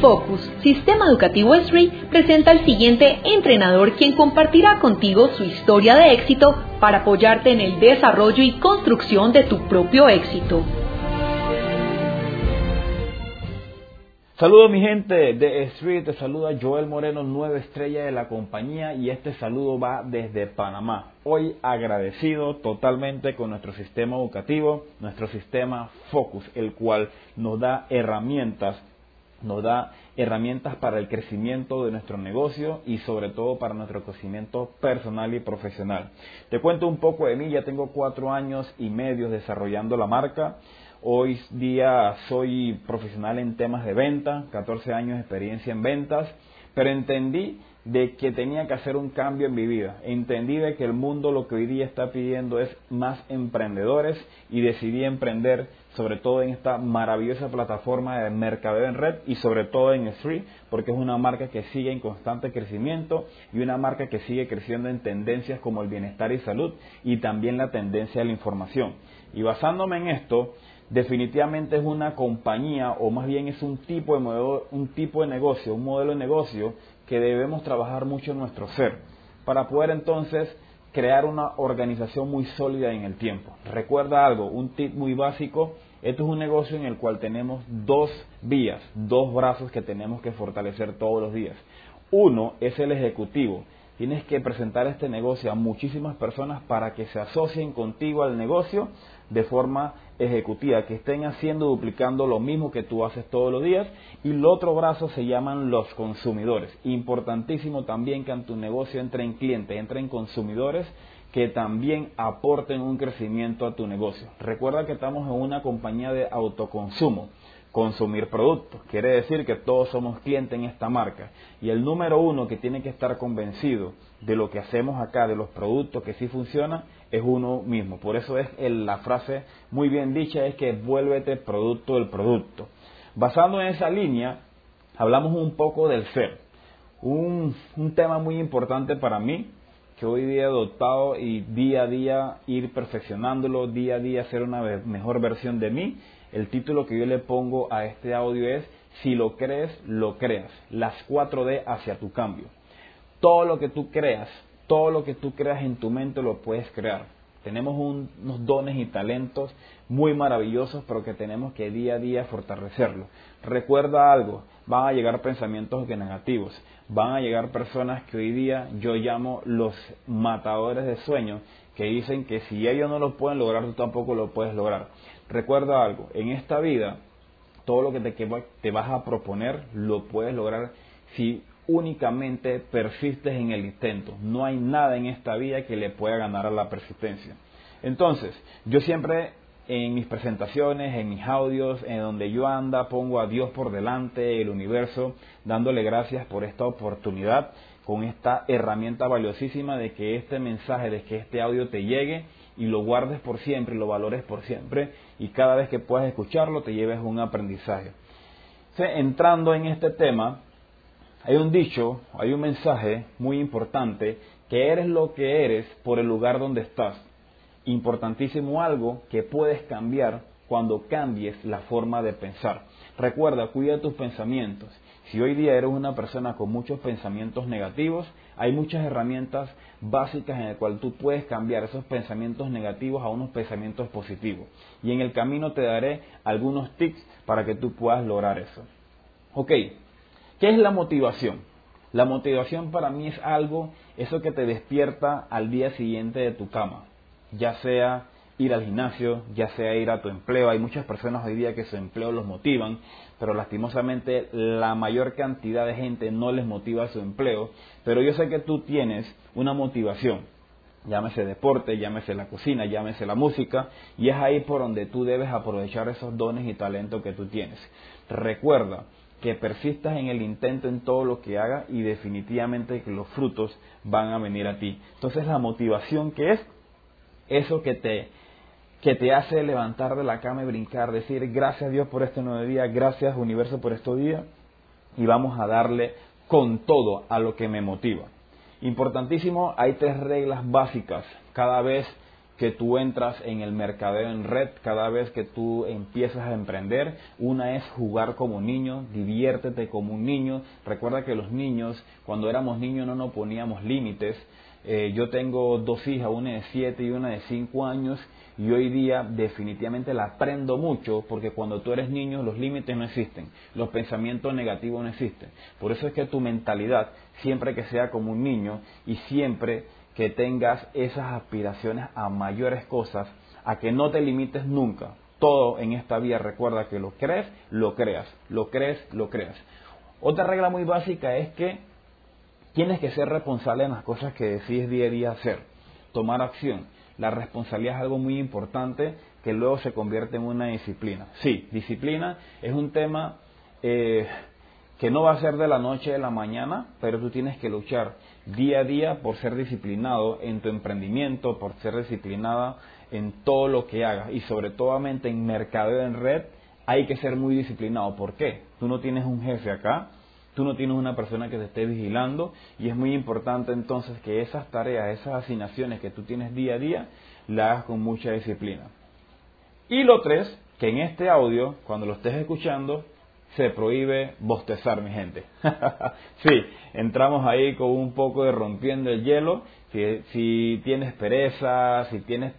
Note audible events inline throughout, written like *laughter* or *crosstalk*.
Focus, Sistema Educativo SRI, presenta al siguiente entrenador quien compartirá contigo su historia de éxito para apoyarte en el desarrollo y construcción de tu propio éxito. Saludos mi gente de Street, te saluda Joel Moreno, nueva estrella de la compañía y este saludo va desde Panamá. Hoy agradecido totalmente con nuestro sistema educativo, nuestro sistema Focus, el cual nos da herramientas nos da herramientas para el crecimiento de nuestro negocio y sobre todo para nuestro crecimiento personal y profesional. Te cuento un poco de mí, ya tengo cuatro años y medio desarrollando la marca. Hoy día soy profesional en temas de venta, 14 años de experiencia en ventas, pero entendí de que tenía que hacer un cambio en mi vida. Entendí de que el mundo lo que hoy día está pidiendo es más emprendedores y decidí emprender sobre todo en esta maravillosa plataforma de mercadeo en red y sobre todo en Street, porque es una marca que sigue en constante crecimiento y una marca que sigue creciendo en tendencias como el bienestar y salud y también la tendencia de la información. Y basándome en esto, definitivamente es una compañía o más bien es un tipo de modelo, un tipo de negocio, un modelo de negocio que debemos trabajar mucho en nuestro ser para poder entonces crear una organización muy sólida en el tiempo. Recuerda algo, un tip muy básico esto es un negocio en el cual tenemos dos vías, dos brazos que tenemos que fortalecer todos los días. Uno es el ejecutivo. Tienes que presentar este negocio a muchísimas personas para que se asocien contigo al negocio de forma ejecutiva, que estén haciendo, duplicando lo mismo que tú haces todos los días. Y el otro brazo se llaman los consumidores. Importantísimo también que en tu negocio entren clientes, entren consumidores que también aporten un crecimiento a tu negocio. Recuerda que estamos en una compañía de autoconsumo, consumir productos. Quiere decir que todos somos clientes en esta marca. Y el número uno que tiene que estar convencido de lo que hacemos acá, de los productos que sí funcionan, es uno mismo. Por eso es la frase muy bien dicha, es que vuélvete producto del producto. Basando en esa línea, hablamos un poco del ser. Un, un tema muy importante para mí que hoy día he adoptado y día a día ir perfeccionándolo, día a día ser una mejor versión de mí. El título que yo le pongo a este audio es Si lo crees, lo creas. Las 4D hacia tu cambio. Todo lo que tú creas, todo lo que tú creas en tu mente lo puedes crear. Tenemos unos dones y talentos muy maravillosos, pero que tenemos que día a día fortalecerlo. Recuerda algo, van a llegar pensamientos negativos, van a llegar personas que hoy día yo llamo los matadores de sueños, que dicen que si ellos no lo pueden lograr, tú tampoco lo puedes lograr. Recuerda algo, en esta vida, todo lo que te, te vas a proponer lo puedes lograr si únicamente persistes en el intento. No hay nada en esta vida que le pueda ganar a la persistencia. Entonces, yo siempre en mis presentaciones, en mis audios, en donde yo anda, pongo a Dios por delante, el universo, dándole gracias por esta oportunidad, con esta herramienta valiosísima de que este mensaje, de que este audio te llegue y lo guardes por siempre y lo valores por siempre y cada vez que puedas escucharlo te lleves un aprendizaje. entrando en este tema, hay un dicho, hay un mensaje muy importante, que eres lo que eres por el lugar donde estás importantísimo algo que puedes cambiar cuando cambies la forma de pensar. Recuerda, cuida tus pensamientos. Si hoy día eres una persona con muchos pensamientos negativos, hay muchas herramientas básicas en las cuales tú puedes cambiar esos pensamientos negativos a unos pensamientos positivos. Y en el camino te daré algunos tips para que tú puedas lograr eso. Ok, ¿qué es la motivación? La motivación para mí es algo, eso que te despierta al día siguiente de tu cama ya sea ir al gimnasio, ya sea ir a tu empleo. Hay muchas personas hoy día que su empleo los motivan, pero lastimosamente la mayor cantidad de gente no les motiva su empleo. Pero yo sé que tú tienes una motivación. llámese deporte, llámese la cocina, llámese la música, y es ahí por donde tú debes aprovechar esos dones y talentos que tú tienes. Recuerda que persistas en el intento en todo lo que hagas y definitivamente que los frutos van a venir a ti. Entonces la motivación que es eso que te que te hace levantar de la cama y brincar, decir gracias Dios por este nuevo día, gracias universo por este día y vamos a darle con todo a lo que me motiva. Importantísimo, hay tres reglas básicas cada vez que tú entras en el mercadeo en red, cada vez que tú empiezas a emprender. Una es jugar como niño, diviértete como un niño. Recuerda que los niños, cuando éramos niños no nos poníamos límites. Eh, yo tengo dos hijas, una de siete y una de cinco años, y hoy día definitivamente la aprendo mucho porque cuando tú eres niño los límites no existen, los pensamientos negativos no existen. Por eso es que tu mentalidad, siempre que sea como un niño y siempre que tengas esas aspiraciones a mayores cosas, a que no te limites nunca. Todo en esta vida recuerda que lo crees, lo creas, lo crees, lo creas. Otra regla muy básica es que tienes que ser responsable en las cosas que decides día a día hacer, tomar acción. La responsabilidad es algo muy importante que luego se convierte en una disciplina. Sí, disciplina es un tema eh, que no va a ser de la noche a la mañana, pero tú tienes que luchar día a día por ser disciplinado en tu emprendimiento, por ser disciplinada en todo lo que hagas y sobre todo en mercadeo en red hay que ser muy disciplinado. ¿Por qué? Tú no tienes un jefe acá, tú no tienes una persona que te esté vigilando y es muy importante entonces que esas tareas, esas asignaciones que tú tienes día a día, las hagas con mucha disciplina. Y lo tres, que en este audio, cuando lo estés escuchando, se prohíbe bostezar, mi gente. *laughs* sí, entramos ahí con un poco de rompiendo el hielo. Si, si tienes pereza, si tienes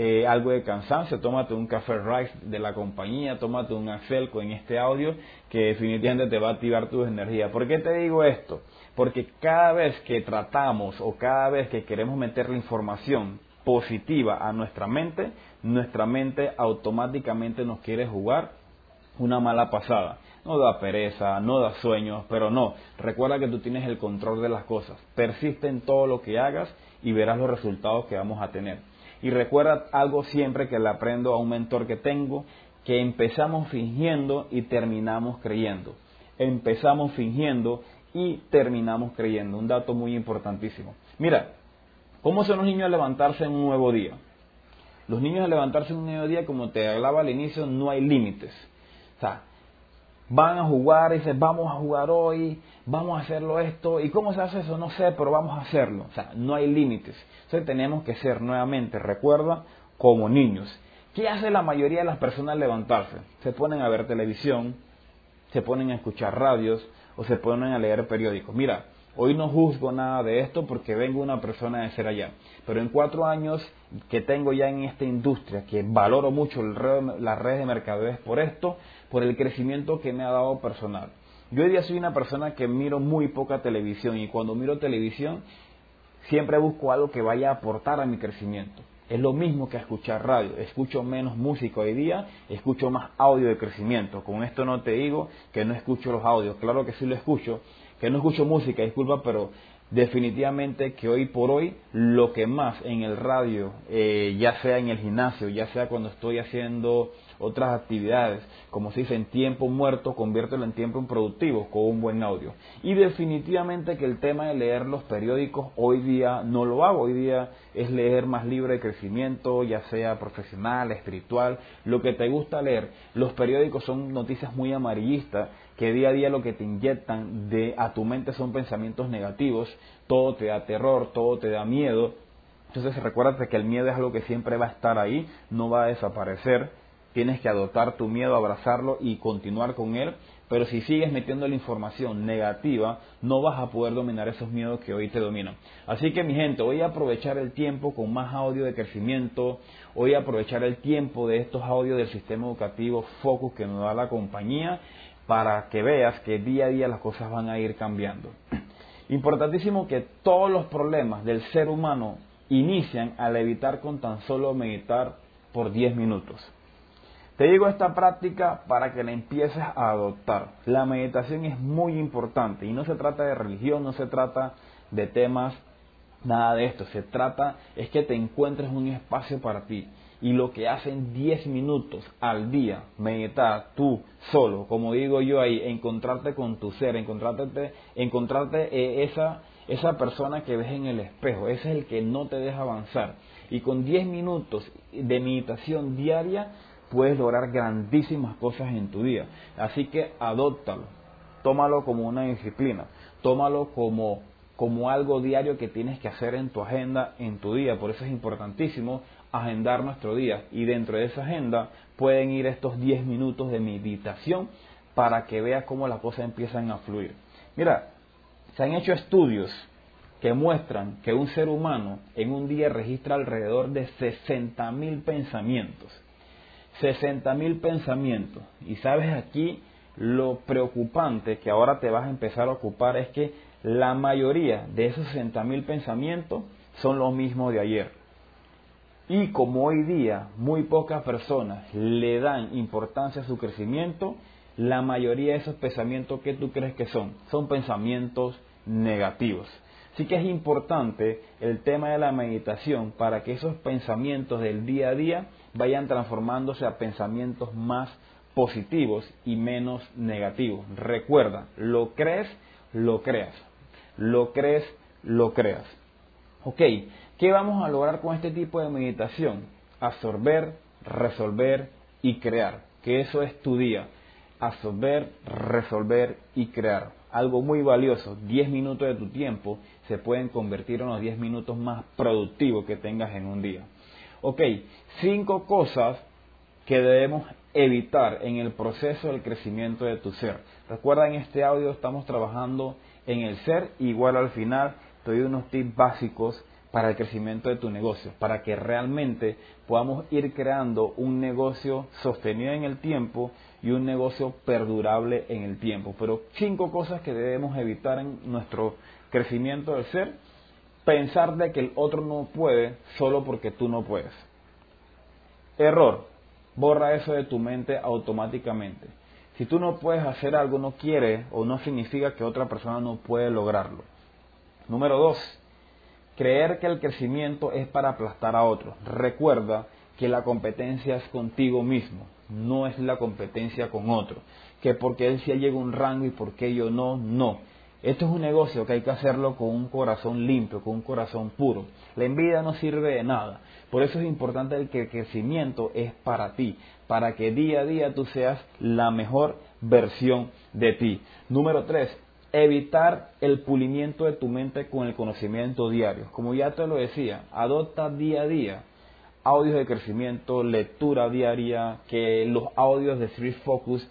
eh, algo de cansancio, tómate un café rice de la compañía, tómate un Axelco en este audio que definitivamente te va a activar tus energías. ¿Por qué te digo esto? Porque cada vez que tratamos o cada vez que queremos meter la información positiva a nuestra mente, nuestra mente automáticamente nos quiere jugar una mala pasada no da pereza, no da sueños, pero no, recuerda que tú tienes el control de las cosas, persiste en todo lo que hagas y verás los resultados que vamos a tener. Y recuerda algo siempre que le aprendo a un mentor que tengo, que empezamos fingiendo y terminamos creyendo. Empezamos fingiendo y terminamos creyendo. Un dato muy importantísimo. Mira, ¿cómo son los niños a levantarse en un nuevo día? Los niños a levantarse en un nuevo día, como te hablaba al inicio, no hay límites. O sea, van a jugar y dicen, vamos a jugar hoy, vamos a hacerlo esto. ¿Y cómo se hace eso? No sé, pero vamos a hacerlo. O sea, no hay límites. Entonces tenemos que ser nuevamente, recuerda, como niños. ¿Qué hace la mayoría de las personas al levantarse? Se ponen a ver televisión, se ponen a escuchar radios o se ponen a leer periódicos. Mira, Hoy no juzgo nada de esto porque vengo una persona de ser allá. Pero en cuatro años que tengo ya en esta industria, que valoro mucho las redes de mercadeo por esto, por el crecimiento que me ha dado personal. Yo hoy día soy una persona que miro muy poca televisión y cuando miro televisión siempre busco algo que vaya a aportar a mi crecimiento. Es lo mismo que escuchar radio. Escucho menos música hoy día, escucho más audio de crecimiento. Con esto no te digo que no escucho los audios. Claro que sí lo escucho, que no escucho música, disculpa, pero definitivamente que hoy por hoy lo que más en el radio, eh, ya sea en el gimnasio, ya sea cuando estoy haciendo otras actividades, como se dice, en tiempo muerto, conviértelo en tiempo productivo con un buen audio. Y definitivamente que el tema de leer los periódicos hoy día no lo hago, hoy día es leer más libre de crecimiento, ya sea profesional, espiritual, lo que te gusta leer. Los periódicos son noticias muy amarillistas que día a día lo que te inyectan de a tu mente son pensamientos negativos, todo te da terror, todo te da miedo. Entonces recuérdate que el miedo es algo que siempre va a estar ahí, no va a desaparecer. Tienes que adoptar tu miedo, abrazarlo y continuar con él. Pero si sigues metiendo la información negativa, no vas a poder dominar esos miedos que hoy te dominan. Así que mi gente, voy a aprovechar el tiempo con más audio de crecimiento, voy a aprovechar el tiempo de estos audios del sistema educativo Focus que nos da la compañía para que veas que día a día las cosas van a ir cambiando. Importantísimo que todos los problemas del ser humano inician al evitar con tan solo meditar por 10 minutos. Te digo esta práctica para que la empieces a adoptar. La meditación es muy importante y no se trata de religión, no se trata de temas Nada de esto. Se trata es que te encuentres un espacio para ti. Y lo que hacen 10 minutos al día, meditar tú solo, como digo yo ahí, encontrarte con tu ser, encontrarte, encontrarte eh, esa, esa persona que ves en el espejo, ese es el que no te deja avanzar. Y con 10 minutos de meditación diaria puedes lograr grandísimas cosas en tu día. Así que adóptalo, tómalo como una disciplina, tómalo como como algo diario que tienes que hacer en tu agenda, en tu día. Por eso es importantísimo agendar nuestro día. Y dentro de esa agenda pueden ir estos 10 minutos de meditación para que veas cómo las cosas empiezan a fluir. Mira, se han hecho estudios que muestran que un ser humano en un día registra alrededor de 60 mil pensamientos. 60 mil pensamientos. Y sabes aquí lo preocupante que ahora te vas a empezar a ocupar es que la mayoría de esos 60.000 pensamientos son los mismos de ayer. Y como hoy día muy pocas personas le dan importancia a su crecimiento, la mayoría de esos pensamientos que tú crees que son, son pensamientos negativos. Así que es importante el tema de la meditación para que esos pensamientos del día a día vayan transformándose a pensamientos más positivos y menos negativos. Recuerda, lo crees, lo creas lo crees, lo creas. Ok, ¿qué vamos a lograr con este tipo de meditación? Absorber, resolver y crear, que eso es tu día. Absorber, resolver y crear. Algo muy valioso, 10 minutos de tu tiempo se pueden convertir en los 10 minutos más productivos que tengas en un día. Ok, cinco cosas que debemos evitar en el proceso del crecimiento de tu ser. Recuerda, en este audio estamos trabajando en el ser, igual al final te doy unos tips básicos para el crecimiento de tu negocio, para que realmente podamos ir creando un negocio sostenido en el tiempo y un negocio perdurable en el tiempo. Pero cinco cosas que debemos evitar en nuestro crecimiento del ser. Pensar de que el otro no puede solo porque tú no puedes. Error. Borra eso de tu mente automáticamente. Si tú no puedes hacer algo, no quiere o no significa que otra persona no puede lograrlo. Número dos, creer que el crecimiento es para aplastar a otros. Recuerda que la competencia es contigo mismo, no es la competencia con otro. Que porque él sí llega a un rango y porque yo no, no. Esto es un negocio que hay que hacerlo con un corazón limpio, con un corazón puro. La envidia no sirve de nada. Por eso es importante que el crecimiento es para ti, para que día a día tú seas la mejor versión de ti. Número tres, evitar el pulimiento de tu mente con el conocimiento diario. Como ya te lo decía, adopta día a día audios de crecimiento, lectura diaria, que los audios de Street Focus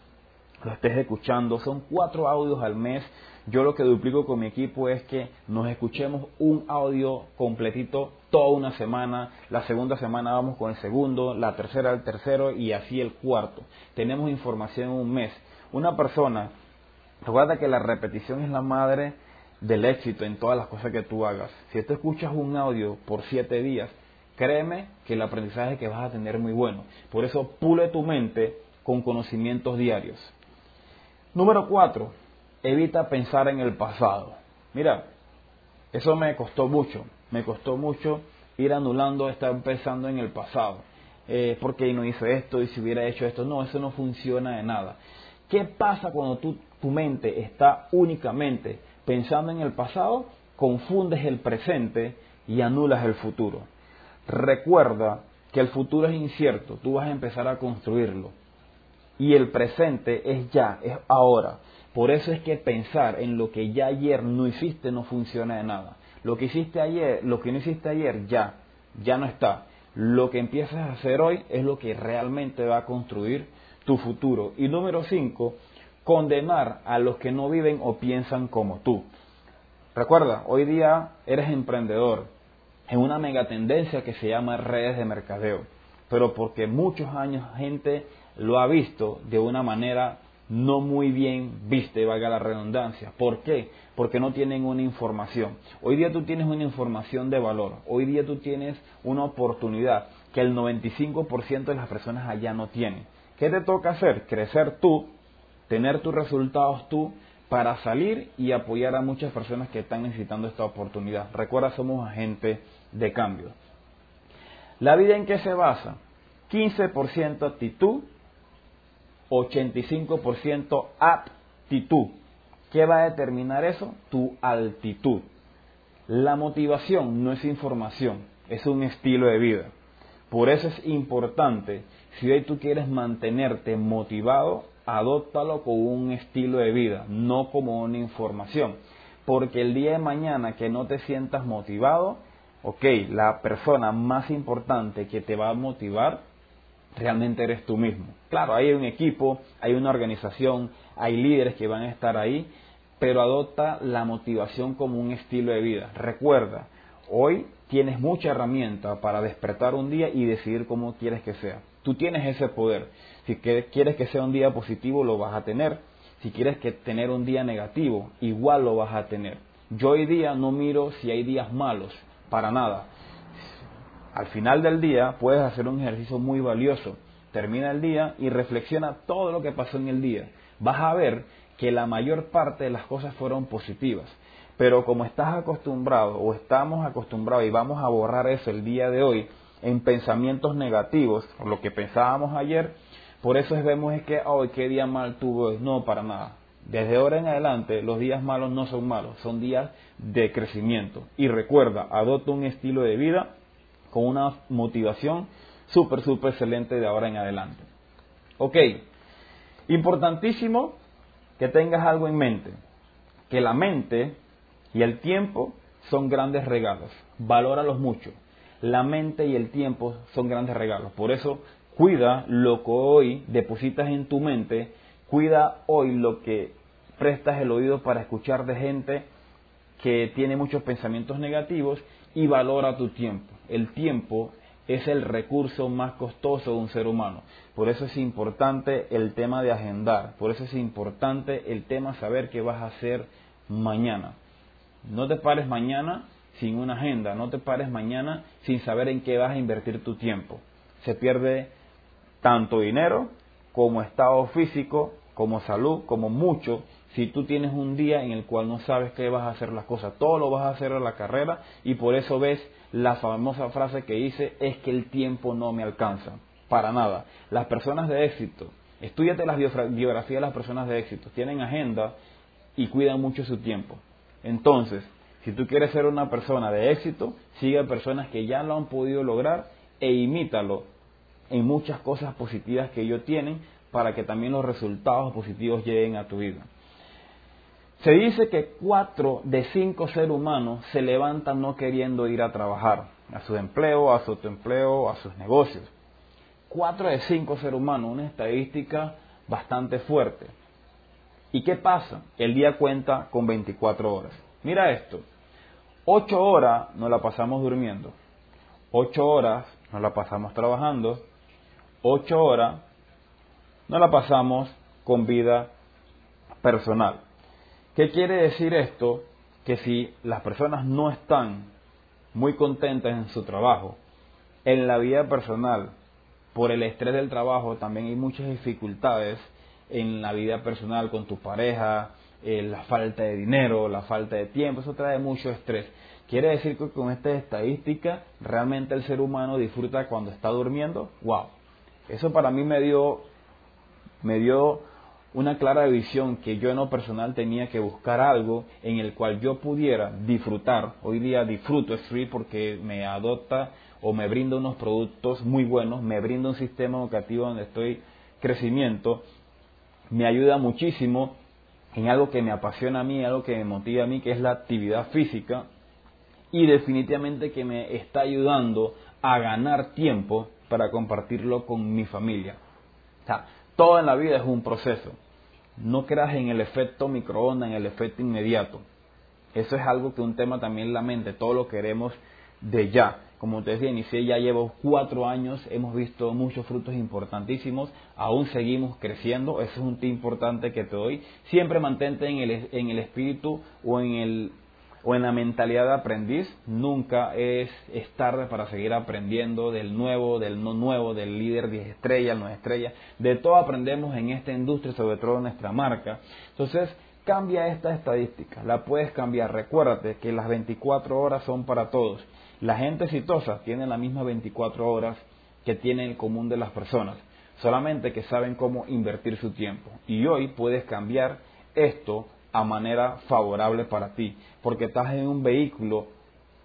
lo estés escuchando. Son cuatro audios al mes yo lo que duplico con mi equipo es que nos escuchemos un audio completito toda una semana, la segunda semana vamos con el segundo, la tercera el tercero y así el cuarto. Tenemos información en un mes. Una persona, recuerda que la repetición es la madre del éxito en todas las cosas que tú hagas. Si tú escuchas un audio por siete días, créeme que el aprendizaje que vas a tener es muy bueno. Por eso pule tu mente con conocimientos diarios. Número cuatro, evita pensar en el pasado. Mira, eso me costó mucho, me costó mucho ir anulando, estar pensando en el pasado. Eh, porque no hice esto y si hubiera hecho esto? No, eso no funciona de nada. ¿Qué pasa cuando tu mente está únicamente pensando en el pasado? Confundes el presente y anulas el futuro. Recuerda que el futuro es incierto, tú vas a empezar a construirlo. Y el presente es ya, es ahora. Por eso es que pensar en lo que ya ayer no hiciste no funciona de nada. Lo que hiciste ayer, lo que no hiciste ayer ya, ya no está. Lo que empiezas a hacer hoy es lo que realmente va a construir tu futuro. Y número cinco, condenar a los que no viven o piensan como tú. Recuerda, hoy día eres emprendedor en una megatendencia que se llama redes de mercadeo, pero porque muchos años gente lo ha visto de una manera no muy bien viste, valga la redundancia. ¿Por qué? Porque no tienen una información. Hoy día tú tienes una información de valor. Hoy día tú tienes una oportunidad que el 95% de las personas allá no tienen. ¿Qué te toca hacer? Crecer tú, tener tus resultados tú, para salir y apoyar a muchas personas que están necesitando esta oportunidad. Recuerda, somos agentes de cambio. ¿La vida en qué se basa? 15% actitud, 85% aptitud. ¿Qué va a determinar eso? Tu altitud. La motivación no es información, es un estilo de vida. Por eso es importante, si hoy tú quieres mantenerte motivado, adóptalo como un estilo de vida, no como una información. Porque el día de mañana que no te sientas motivado, ok, la persona más importante que te va a motivar realmente eres tú mismo. Claro, hay un equipo, hay una organización, hay líderes que van a estar ahí, pero adopta la motivación como un estilo de vida. Recuerda, hoy tienes mucha herramienta para despertar un día y decidir cómo quieres que sea. Tú tienes ese poder. Si quieres que sea un día positivo, lo vas a tener. Si quieres que tener un día negativo, igual lo vas a tener. Yo hoy día no miro si hay días malos, para nada. Al final del día puedes hacer un ejercicio muy valioso. Termina el día y reflexiona todo lo que pasó en el día. Vas a ver que la mayor parte de las cosas fueron positivas. Pero como estás acostumbrado o estamos acostumbrados y vamos a borrar eso el día de hoy en pensamientos negativos, lo que pensábamos ayer, por eso vemos es que hoy qué día mal tuvo, no para nada. Desde ahora en adelante los días malos no son malos, son días de crecimiento. Y recuerda, adopta un estilo de vida con una motivación súper, súper excelente de ahora en adelante. Ok, importantísimo que tengas algo en mente, que la mente y el tiempo son grandes regalos, valóralos mucho. La mente y el tiempo son grandes regalos, por eso cuida lo que hoy depositas en tu mente, cuida hoy lo que prestas el oído para escuchar de gente que tiene muchos pensamientos negativos y valora tu tiempo. El tiempo es el recurso más costoso de un ser humano. Por eso es importante el tema de agendar, por eso es importante el tema saber qué vas a hacer mañana. No te pares mañana sin una agenda, no te pares mañana sin saber en qué vas a invertir tu tiempo. Se pierde tanto dinero como estado físico, como salud, como mucho, si tú tienes un día en el cual no sabes qué vas a hacer las cosas. Todo lo vas a hacer en la carrera y por eso ves la famosa frase que dice es que el tiempo no me alcanza. Para nada. Las personas de éxito, estudiate las biografías de las personas de éxito, tienen agenda y cuidan mucho su tiempo. Entonces, si tú quieres ser una persona de éxito, sigue a personas que ya lo han podido lograr e imítalo en muchas cosas positivas que ellos tienen para que también los resultados positivos lleguen a tu vida. Se dice que cuatro de cinco seres humanos se levantan no queriendo ir a trabajar, a su empleo, a su autoempleo, a sus negocios. Cuatro de cinco seres humanos, una estadística bastante fuerte. ¿Y qué pasa? El día cuenta con 24 horas. Mira esto, ocho horas nos la pasamos durmiendo, ocho horas nos la pasamos trabajando, ocho horas nos la pasamos con vida personal. ¿Qué quiere decir esto? Que si las personas no están muy contentas en su trabajo, en la vida personal, por el estrés del trabajo, también hay muchas dificultades en la vida personal con tu pareja, eh, la falta de dinero, la falta de tiempo, eso trae mucho estrés. Quiere decir que con esta estadística realmente el ser humano disfruta cuando está durmiendo. ¡Wow! Eso para mí me dio, me dio una clara visión que yo en lo personal tenía que buscar algo en el cual yo pudiera disfrutar. Hoy día disfruto Street porque me adopta o me brinda unos productos muy buenos, me brinda un sistema educativo donde estoy crecimiento, me ayuda muchísimo en algo que me apasiona a mí, algo que me motiva a mí, que es la actividad física y definitivamente que me está ayudando a ganar tiempo para compartirlo con mi familia. todo en la vida es un proceso. No creas en el efecto microondas, en el efecto inmediato. Eso es algo que un tema también la mente, todo lo queremos de ya. Como te decía, inicié ya llevo cuatro años, hemos visto muchos frutos importantísimos, aún seguimos creciendo, eso es un tip importante que te doy. Siempre mantente en el, en el espíritu o en el o en la mentalidad de aprendiz, nunca es, tarde para seguir aprendiendo del nuevo, del no nuevo, del líder 10 estrellas, 9 estrellas. De todo aprendemos en esta industria, sobre todo en nuestra marca. Entonces, Cambia esta estadística, la puedes cambiar. Recuérdate que las 24 horas son para todos. La gente exitosa tiene las mismas 24 horas que tiene el común de las personas, solamente que saben cómo invertir su tiempo. Y hoy puedes cambiar esto a manera favorable para ti, porque estás en un vehículo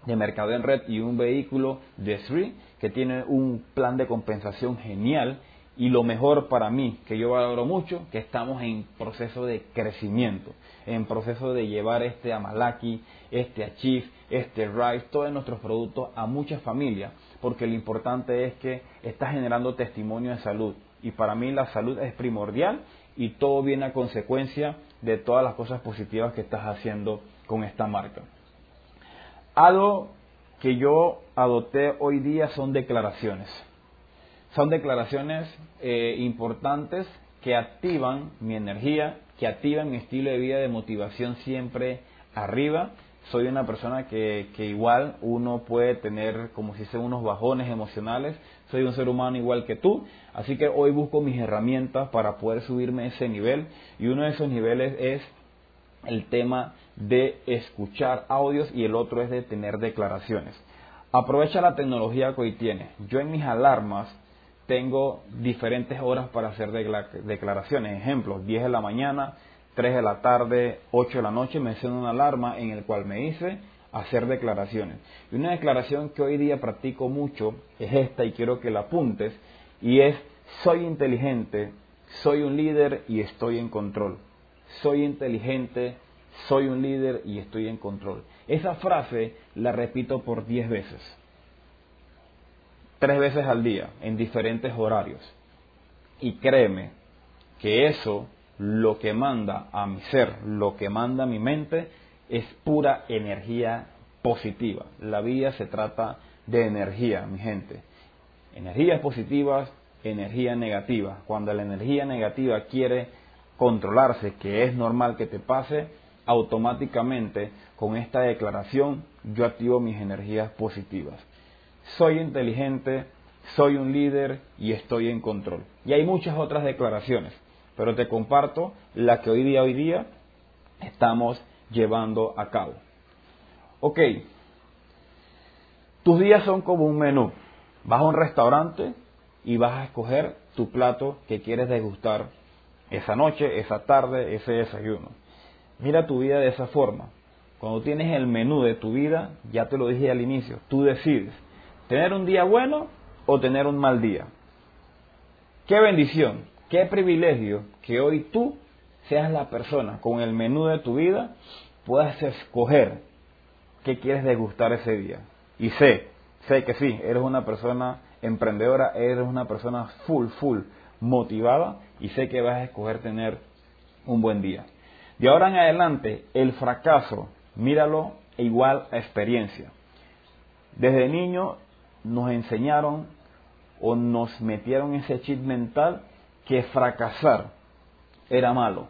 de mercado en red y un vehículo de Sri que tiene un plan de compensación genial y lo mejor para mí, que yo valoro mucho, que estamos en proceso de crecimiento, en proceso de llevar este Amalaki, este Achieve, este Rise, todos nuestros productos a muchas familias, porque lo importante es que está generando testimonio de salud. Y para mí la salud es primordial y todo viene a consecuencia de todas las cosas positivas que estás haciendo con esta marca. Algo que yo adopté hoy día son declaraciones son declaraciones eh, importantes que activan mi energía, que activan mi estilo de vida de motivación siempre arriba. Soy una persona que, que igual uno puede tener, como si dice, unos bajones emocionales. Soy un ser humano igual que tú. Así que hoy busco mis herramientas para poder subirme ese nivel. Y uno de esos niveles es el tema de escuchar audios y el otro es de tener declaraciones. Aprovecha la tecnología que hoy tienes. Yo en mis alarmas tengo diferentes horas para hacer declaraciones. Ejemplo, 10 de la mañana, 3 de la tarde, 8 de la noche, me suena una alarma en el cual me dice hacer declaraciones. Y una declaración que hoy día practico mucho es esta y quiero que la apuntes y es soy inteligente, soy un líder y estoy en control. Soy inteligente, soy un líder y estoy en control. Esa frase la repito por 10 veces tres veces al día, en diferentes horarios. Y créeme que eso, lo que manda a mi ser, lo que manda a mi mente, es pura energía positiva. La vida se trata de energía, mi gente. Energías positivas, energía negativa. Cuando la energía negativa quiere controlarse, que es normal que te pase, automáticamente con esta declaración yo activo mis energías positivas soy inteligente, soy un líder y estoy en control. Y hay muchas otras declaraciones, pero te comparto la que hoy día, hoy día estamos llevando a cabo. Ok, tus días son como un menú. Vas a un restaurante y vas a escoger tu plato que quieres degustar esa noche, esa tarde, ese desayuno. Mira tu vida de esa forma. Cuando tienes el menú de tu vida, ya te lo dije al inicio, tú decides ¿Tener un día bueno o tener un mal día? Qué bendición, qué privilegio que hoy tú seas la persona con el menú de tu vida, puedas escoger qué quieres degustar ese día. Y sé, sé que sí, eres una persona emprendedora, eres una persona full, full motivada y sé que vas a escoger tener un buen día. De ahora en adelante, el fracaso, míralo igual a experiencia. Desde niño nos enseñaron o nos metieron ese chip mental que fracasar era malo.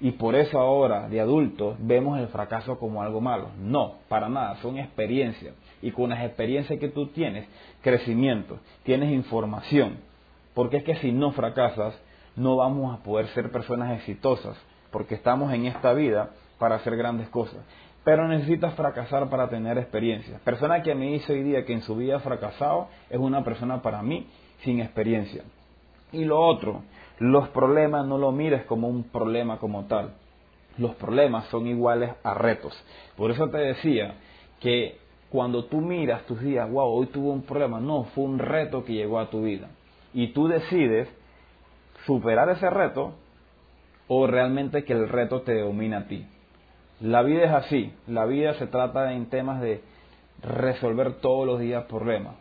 Y por eso ahora, de adultos, vemos el fracaso como algo malo. No, para nada, son experiencias. Y con las experiencias que tú tienes, crecimiento, tienes información. Porque es que si no fracasas, no vamos a poder ser personas exitosas. Porque estamos en esta vida para hacer grandes cosas pero necesitas fracasar para tener experiencia. Persona que me dice hoy día que en su vida ha fracasado es una persona para mí sin experiencia. Y lo otro, los problemas no lo mires como un problema como tal. Los problemas son iguales a retos. Por eso te decía que cuando tú miras tus días, wow, hoy tuve un problema, no, fue un reto que llegó a tu vida. Y tú decides superar ese reto o realmente que el reto te domina a ti. La vida es así, la vida se trata en temas de resolver todos los días problemas.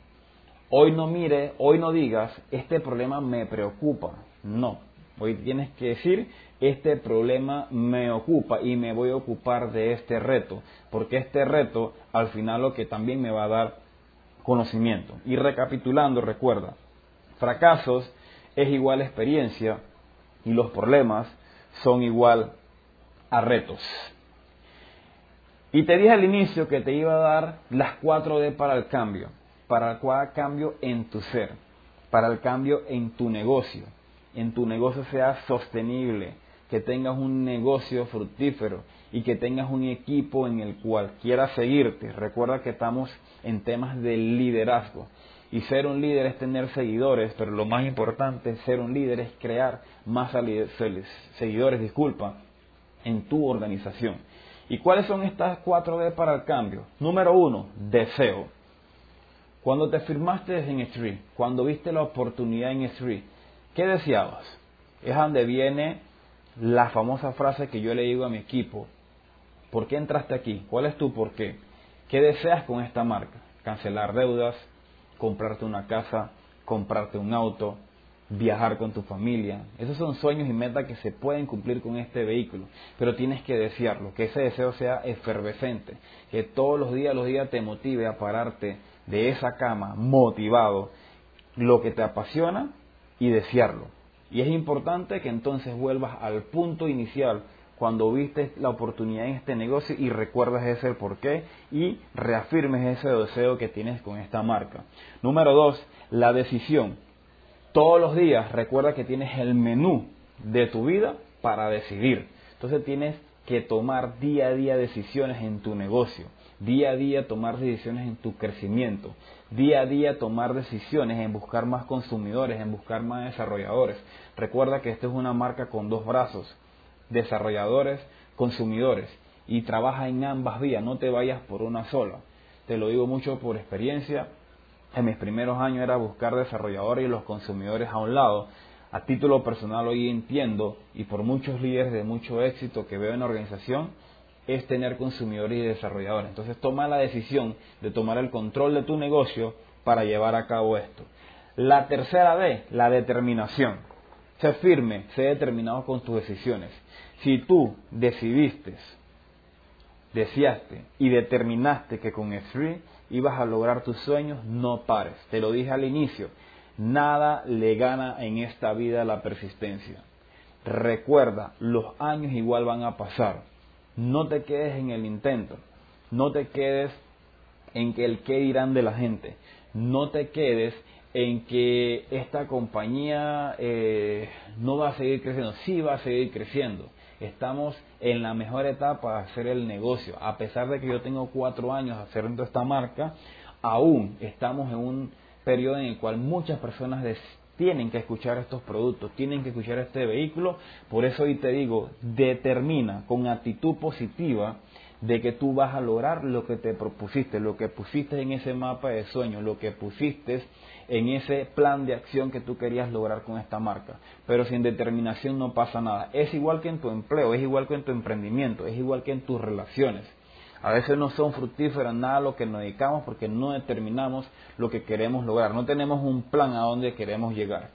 Hoy no mire, hoy no digas, este problema me preocupa. No, hoy tienes que decir, este problema me ocupa y me voy a ocupar de este reto, porque este reto al final lo que también me va a dar conocimiento. Y recapitulando, recuerda, fracasos es igual experiencia y los problemas son igual a retos. Y te dije al inicio que te iba a dar las 4D para el cambio, para el cambio en tu ser, para el cambio en tu negocio, en tu negocio sea sostenible, que tengas un negocio fructífero y que tengas un equipo en el cual quieras seguirte. Recuerda que estamos en temas de liderazgo. Y ser un líder es tener seguidores, pero lo más importante, ser un líder es crear más seguidores, disculpa, en tu organización. ¿Y cuáles son estas cuatro D para el cambio? Número uno, deseo. Cuando te firmaste en Street, cuando viste la oportunidad en Street, ¿qué deseabas? Es donde viene la famosa frase que yo le digo a mi equipo. ¿Por qué entraste aquí? ¿Cuál es tu por qué? ¿Qué deseas con esta marca? Cancelar deudas, comprarte una casa, comprarte un auto, viajar con tu familia. Esos son sueños y metas que se pueden cumplir con este vehículo, pero tienes que desearlo, que ese deseo sea efervescente, que todos los días, los días te motive a pararte de esa cama motivado, lo que te apasiona y desearlo. Y es importante que entonces vuelvas al punto inicial cuando viste la oportunidad en este negocio y recuerdas ese por qué y reafirmes ese deseo que tienes con esta marca. Número dos, la decisión. Todos los días recuerda que tienes el menú de tu vida para decidir. Entonces tienes que tomar día a día decisiones en tu negocio, día a día tomar decisiones en tu crecimiento, día a día tomar decisiones en buscar más consumidores, en buscar más desarrolladores. Recuerda que esta es una marca con dos brazos, desarrolladores, consumidores, y trabaja en ambas vías, no te vayas por una sola. Te lo digo mucho por experiencia. En mis primeros años era buscar desarrolladores y los consumidores a un lado. A título personal hoy entiendo, y por muchos líderes de mucho éxito que veo en la organización, es tener consumidores y desarrolladores. Entonces toma la decisión de tomar el control de tu negocio para llevar a cabo esto. La tercera D, la determinación. Sé firme, sé determinado con tus decisiones. Si tú decidiste, deseaste y determinaste que con Free ibas a lograr tus sueños, no pares. Te lo dije al inicio, nada le gana en esta vida la persistencia. Recuerda, los años igual van a pasar. No te quedes en el intento. No te quedes en que el qué dirán de la gente. No te quedes en que esta compañía eh, no va a seguir creciendo. Sí va a seguir creciendo. Estamos en la mejor etapa de hacer el negocio. A pesar de que yo tengo cuatro años haciendo esta marca, aún estamos en un periodo en el cual muchas personas tienen que escuchar estos productos, tienen que escuchar este vehículo. Por eso hoy te digo, determina con actitud positiva de que tú vas a lograr lo que te propusiste, lo que pusiste en ese mapa de sueños, lo que pusiste en ese plan de acción que tú querías lograr con esta marca. Pero sin determinación no pasa nada. Es igual que en tu empleo, es igual que en tu emprendimiento, es igual que en tus relaciones. A veces no son fructíferas nada lo que nos dedicamos porque no determinamos lo que queremos lograr, no tenemos un plan a dónde queremos llegar.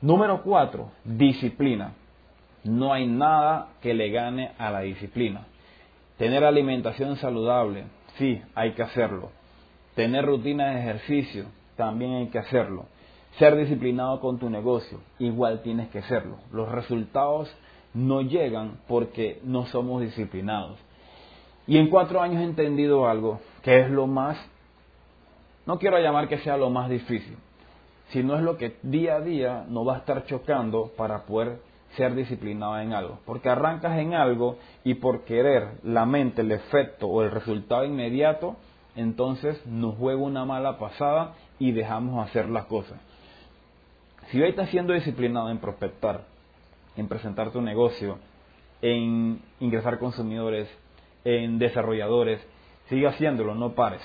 Número cuatro, disciplina. No hay nada que le gane a la disciplina. Tener alimentación saludable, sí, hay que hacerlo. Tener rutina de ejercicio, también hay que hacerlo. Ser disciplinado con tu negocio, igual tienes que hacerlo. Los resultados no llegan porque no somos disciplinados. Y en cuatro años he entendido algo, que es lo más, no quiero llamar que sea lo más difícil, sino es lo que día a día nos va a estar chocando para poder ser disciplinado en algo. Porque arrancas en algo y por querer la mente, el efecto o el resultado inmediato, entonces nos juega una mala pasada y dejamos hacer las cosas. Si hoy estás siendo disciplinado en prospectar, en presentar tu negocio, en ingresar consumidores, en desarrolladores, sigue haciéndolo, no pares.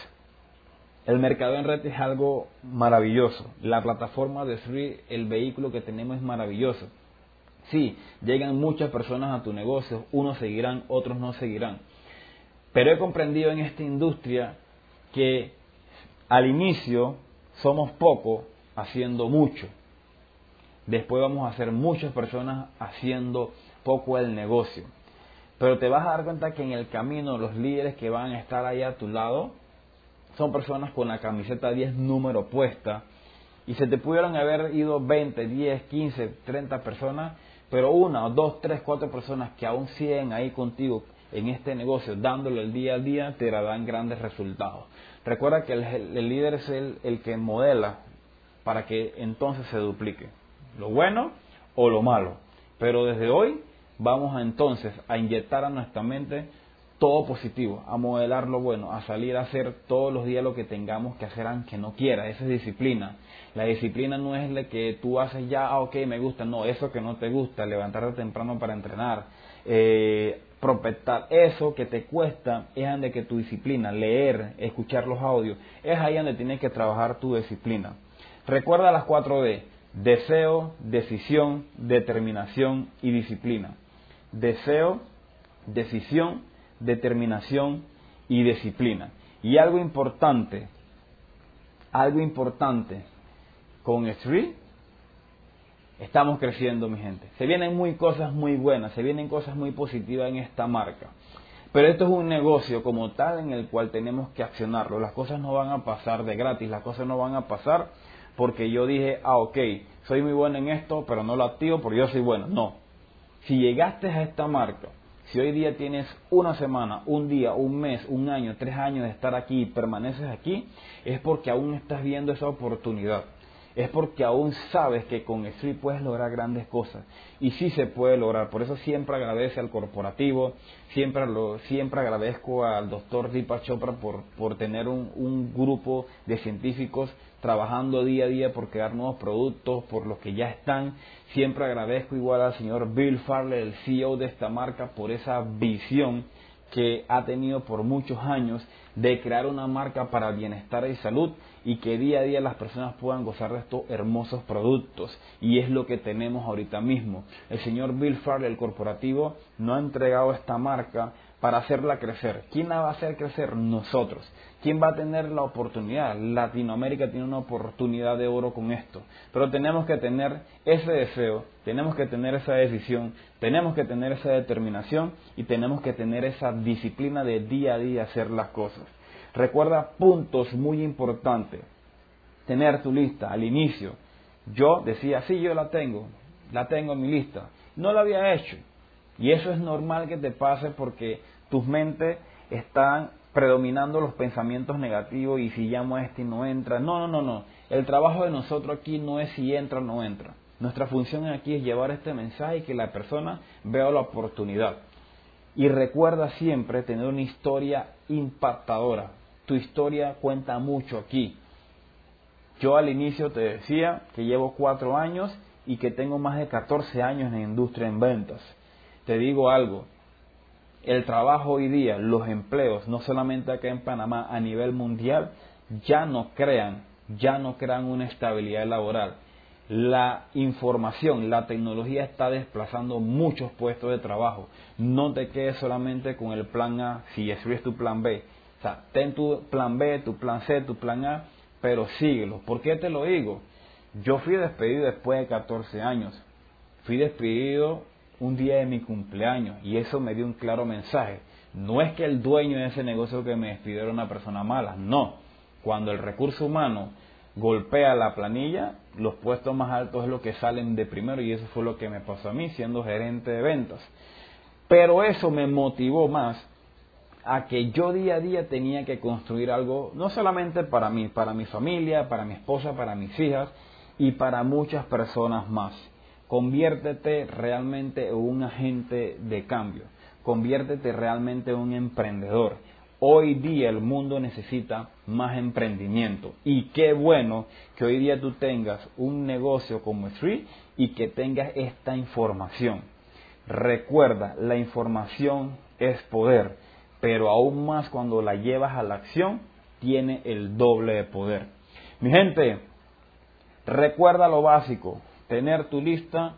El mercado en red es algo maravilloso. La plataforma de Free, el vehículo que tenemos es maravilloso. Sí, llegan muchas personas a tu negocio, unos seguirán, otros no seguirán. Pero he comprendido en esta industria que al inicio somos pocos haciendo mucho. Después vamos a ser muchas personas haciendo poco el negocio. Pero te vas a dar cuenta que en el camino los líderes que van a estar ahí a tu lado son personas con la camiseta 10 número puesta y se te pudieron haber ido 20, 10, 15, 30 personas pero una dos, tres, cuatro personas que aún siguen ahí contigo en este negocio, dándole el día a día, te darán grandes resultados. Recuerda que el, líder es el, el que modela para que entonces se duplique lo bueno o lo malo. Pero desde hoy vamos a entonces a inyectar a nuestra mente todo positivo, a modelar lo bueno, a salir a hacer todos los días lo que tengamos que hacer aunque no quiera, esa es disciplina. La disciplina no es la que tú haces ya, ah, ok, me gusta, no, eso que no te gusta, levantarte temprano para entrenar, eh, eso que te cuesta, es donde que tu disciplina, leer, escuchar los audios, es ahí donde tienes que trabajar tu disciplina. Recuerda las 4 D, deseo, decisión, determinación y disciplina. Deseo, decisión, determinación y disciplina. Y algo importante, algo importante con Street, estamos creciendo, mi gente. Se vienen muy cosas muy buenas, se vienen cosas muy positivas en esta marca. Pero esto es un negocio como tal en el cual tenemos que accionarlo. Las cosas no van a pasar de gratis, las cosas no van a pasar porque yo dije, ah, ok, soy muy bueno en esto, pero no lo activo porque yo soy bueno. No. Si llegaste a esta marca si hoy día tienes una semana, un día, un mes, un año, tres años de estar aquí y permaneces aquí, es porque aún estás viendo esa oportunidad. Es porque aún sabes que con Street puedes lograr grandes cosas. Y sí se puede lograr. Por eso siempre agradece al corporativo, siempre, siempre agradezco al doctor Deepak Chopra por, por tener un, un grupo de científicos trabajando día a día por crear nuevos productos, por los que ya están. Siempre agradezco igual al señor Bill Farley, el CEO de esta marca, por esa visión que ha tenido por muchos años de crear una marca para bienestar y salud y que día a día las personas puedan gozar de estos hermosos productos. Y es lo que tenemos ahorita mismo. El señor Bill Farley, el corporativo, no ha entregado esta marca para hacerla crecer. ¿Quién la va a hacer crecer? Nosotros. ¿Quién va a tener la oportunidad? Latinoamérica tiene una oportunidad de oro con esto. Pero tenemos que tener ese deseo, tenemos que tener esa decisión, tenemos que tener esa determinación y tenemos que tener esa disciplina de día a día hacer las cosas. Recuerda puntos muy importantes. Tener tu lista al inicio. Yo decía, sí, yo la tengo, la tengo en mi lista. No la había hecho. Y eso es normal que te pase porque tus mentes están predominando los pensamientos negativos y si llamo a este y no entra. No, no, no, no. El trabajo de nosotros aquí no es si entra o no entra. Nuestra función aquí es llevar este mensaje y que la persona vea la oportunidad. Y recuerda siempre tener una historia impactadora. Tu historia cuenta mucho aquí. Yo al inicio te decía que llevo cuatro años y que tengo más de 14 años en industria en ventas. Te digo algo, el trabajo hoy día, los empleos, no solamente acá en Panamá, a nivel mundial, ya no crean, ya no crean una estabilidad laboral. La información, la tecnología está desplazando muchos puestos de trabajo. No te quedes solamente con el plan A si es tu plan B. O sea, ten tu plan B, tu plan C, tu plan A, pero síguelo. ¿Por qué te lo digo? Yo fui despedido después de 14 años. Fui despedido un día de mi cumpleaños y eso me dio un claro mensaje. No es que el dueño de ese negocio que me despidió era una persona mala, no. Cuando el recurso humano golpea la planilla, los puestos más altos es lo que salen de primero y eso fue lo que me pasó a mí siendo gerente de ventas. Pero eso me motivó más a que yo día a día tenía que construir algo, no solamente para mí, para mi familia, para mi esposa, para mis hijas y para muchas personas más. Conviértete realmente en un agente de cambio. Conviértete realmente en un emprendedor. Hoy día el mundo necesita más emprendimiento. Y qué bueno que hoy día tú tengas un negocio como Street y que tengas esta información. Recuerda, la información es poder, pero aún más cuando la llevas a la acción, tiene el doble de poder. Mi gente, recuerda lo básico, tener tu lista,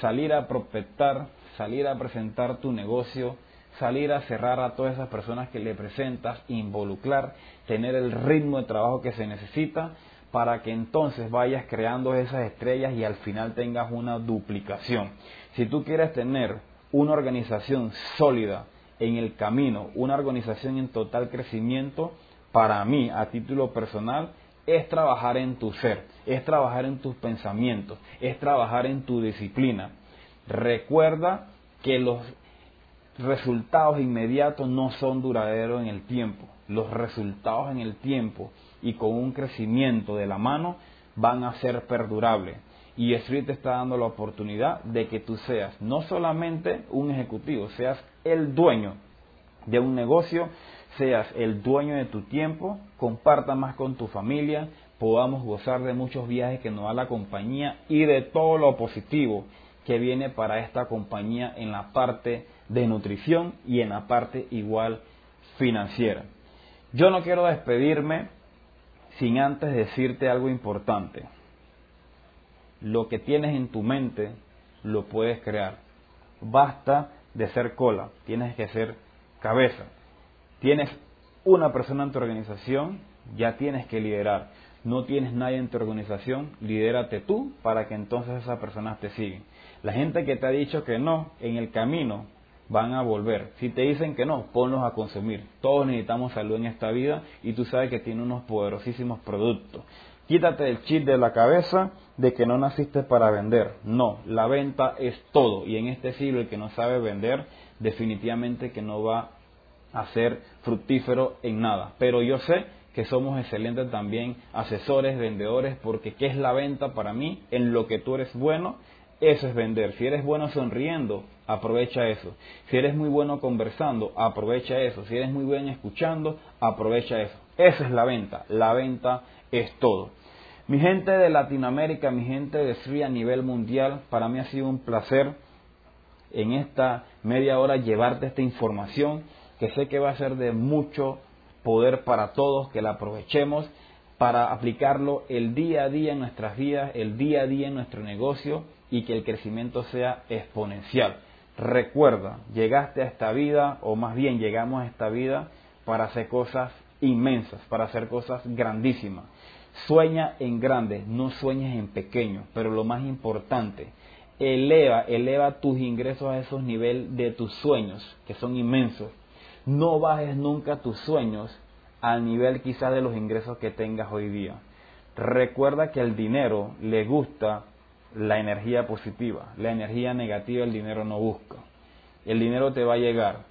salir a prospectar, salir a presentar tu negocio, salir a cerrar a todas esas personas que le presentas, involucrar, tener el ritmo de trabajo que se necesita para que entonces vayas creando esas estrellas y al final tengas una duplicación. Si tú quieres tener una organización sólida en el camino, una organización en total crecimiento, para mí, a título personal, es trabajar en tu ser, es trabajar en tus pensamientos, es trabajar en tu disciplina. Recuerda que los resultados inmediatos no son duraderos en el tiempo. Los resultados en el tiempo y con un crecimiento de la mano van a ser perdurables. y Street te está dando la oportunidad de que tú seas no solamente un ejecutivo, seas el dueño de un negocio, seas el dueño de tu tiempo, comparta más con tu familia, podamos gozar de muchos viajes que nos da la compañía y de todo lo positivo que viene para esta compañía en la parte de nutrición y en la parte igual financiera. Yo no quiero despedirme sin antes decirte algo importante. Lo que tienes en tu mente lo puedes crear. Basta de ser cola, tienes que ser cabeza. Tienes una persona en tu organización, ya tienes que liderar. No tienes nadie en tu organización, lidérate tú para que entonces esas personas te siguen. La gente que te ha dicho que no, en el camino van a volver. Si te dicen que no, ponlos a consumir. Todos necesitamos salud en esta vida y tú sabes que tiene unos poderosísimos productos. Quítate el chip de la cabeza de que no naciste para vender. No, la venta es todo. Y en este siglo el que no sabe vender definitivamente que no va a ser fructífero en nada. Pero yo sé que somos excelentes también asesores, vendedores, porque ¿qué es la venta para mí? En lo que tú eres bueno eso es vender. Si eres bueno sonriendo, aprovecha eso. Si eres muy bueno conversando, aprovecha eso. Si eres muy bueno escuchando, aprovecha eso. Esa es la venta. La venta es todo. Mi gente de Latinoamérica, mi gente de Sri a nivel mundial, para mí ha sido un placer en esta media hora llevarte esta información que sé que va a ser de mucho poder para todos, que la aprovechemos para aplicarlo el día a día en nuestras vidas, el día a día en nuestro negocio y que el crecimiento sea exponencial. Recuerda, llegaste a esta vida, o más bien llegamos a esta vida para hacer cosas inmensas, para hacer cosas grandísimas. Sueña en grande, no sueñes en pequeño, pero lo más importante, eleva, eleva tus ingresos a esos niveles de tus sueños, que son inmensos. No bajes nunca tus sueños al nivel quizás de los ingresos que tengas hoy día. Recuerda que el dinero le gusta la energía positiva. La energía negativa el dinero no busca. El dinero te va a llegar.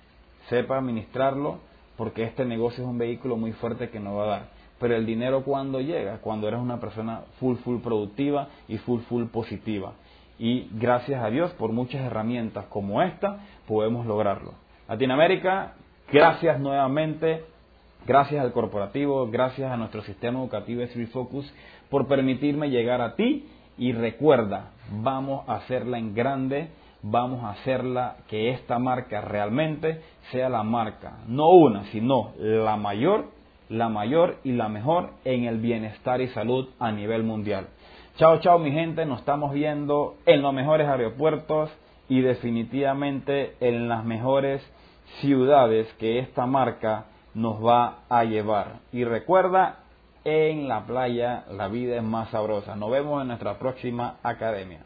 Sepa administrarlo porque este negocio es un vehículo muy fuerte que no va a dar. Pero el dinero cuando llega, cuando eres una persona full full productiva y full full positiva. Y gracias a Dios por muchas herramientas como esta podemos lograrlo. Latinoamérica, gracias nuevamente. Gracias al corporativo, gracias a nuestro sistema educativo Free Focus por permitirme llegar a ti y recuerda, vamos a hacerla en grande, vamos a hacerla que esta marca realmente sea la marca, no una, sino la mayor, la mayor y la mejor en el bienestar y salud a nivel mundial. Chao, chao mi gente, nos estamos viendo en los mejores aeropuertos y definitivamente en las mejores ciudades que esta marca nos va a llevar. Y recuerda, en la playa la vida es más sabrosa. Nos vemos en nuestra próxima academia.